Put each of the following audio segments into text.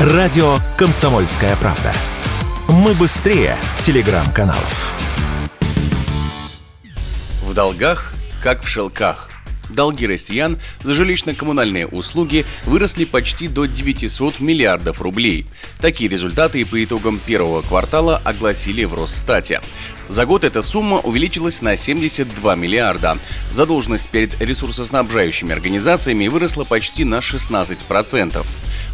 Радио «Комсомольская правда». Мы быстрее телеграм-каналов. В долгах, как в шелках. Долги россиян за жилищно-коммунальные услуги выросли почти до 900 миллиардов рублей. Такие результаты по итогам первого квартала огласили в Росстате. За год эта сумма увеличилась на 72 миллиарда. Задолженность перед ресурсоснабжающими организациями выросла почти на 16%.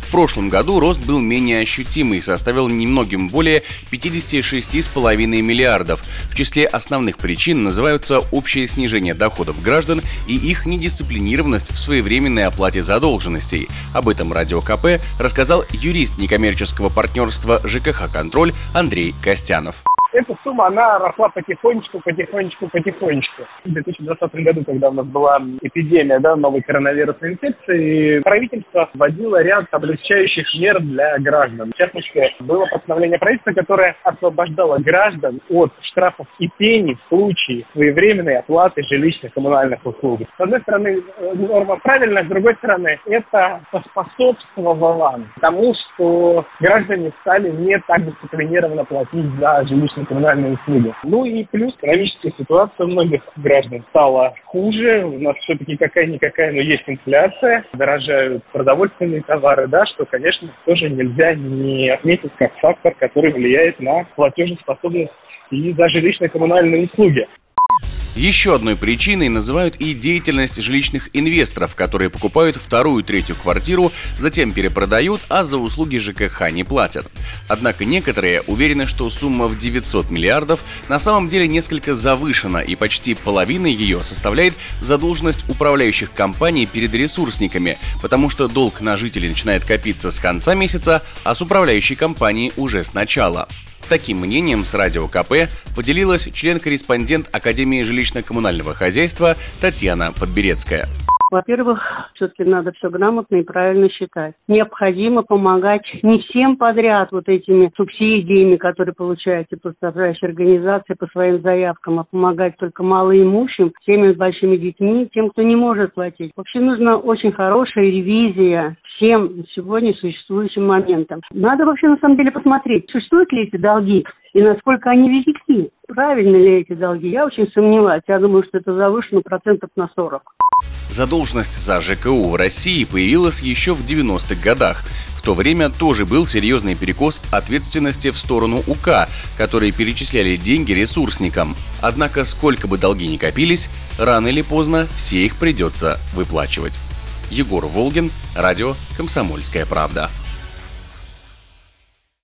В прошлом году рост был менее ощутимый и составил немногим более 56,5 миллиардов. В числе основных причин называются общее снижение доходов граждан и их недисциплинированность в своевременной оплате задолженностей. Об этом Радио КП рассказал юрист некоммерческого партнерства ЖКХ «Контроль» Андрей Костянов сумма, она росла потихонечку, потихонечку, потихонечку. В 2020 году, когда у нас была эпидемия да, новой коронавирусной инфекции, правительство вводило ряд облегчающих мер для граждан. В частности, было постановление правительства, которое освобождало граждан от штрафов и пений в случае своевременной оплаты жилищных коммунальных услуг. С одной стороны, норма правильная, с другой стороны, это поспособствовало тому, что граждане стали не так дисциплинированно платить за жилищные коммунальные услуги. Ну и плюс экономическая ситуация многих граждан стала хуже. У нас все-таки какая-никакая, но есть инфляция. Дорожают продовольственные товары, да, что, конечно, тоже нельзя не отметить как фактор, который влияет на платежеспособность и за жилищные коммунальные услуги. Еще одной причиной называют и деятельность жилищных инвесторов, которые покупают вторую третью квартиру, затем перепродают, а за услуги ЖКХ не платят. Однако некоторые уверены, что сумма в 900 миллиардов на самом деле несколько завышена, и почти половина ее составляет задолженность управляющих компаний перед ресурсниками, потому что долг на жителей начинает копиться с конца месяца, а с управляющей компанией уже с начала. Таким мнением с Радио КП поделилась член-корреспондент Академии жилищно-коммунального хозяйства Татьяна Подберецкая. Во-первых, все-таки надо все грамотно и правильно считать. Необходимо помогать не всем подряд вот этими субсидиями, которые получают и поставляющие организации по своим заявкам, а помогать только малоимущим, семьям с большими детьми, тем, кто не может платить. Вообще нужна очень хорошая ревизия всем сегодня существующим моментам. Надо вообще на самом деле посмотреть, существуют ли эти долги и насколько они велики. Правильно ли эти долги? Я очень сомневаюсь. Я думаю, что это завышено процентов на 40. Задолженность за ЖКУ в России появилась еще в 90-х годах. В то время тоже был серьезный перекос ответственности в сторону УК, которые перечисляли деньги ресурсникам. Однако, сколько бы долги ни копились, рано или поздно все их придется выплачивать. Егор Волгин, радио «Комсомольская правда».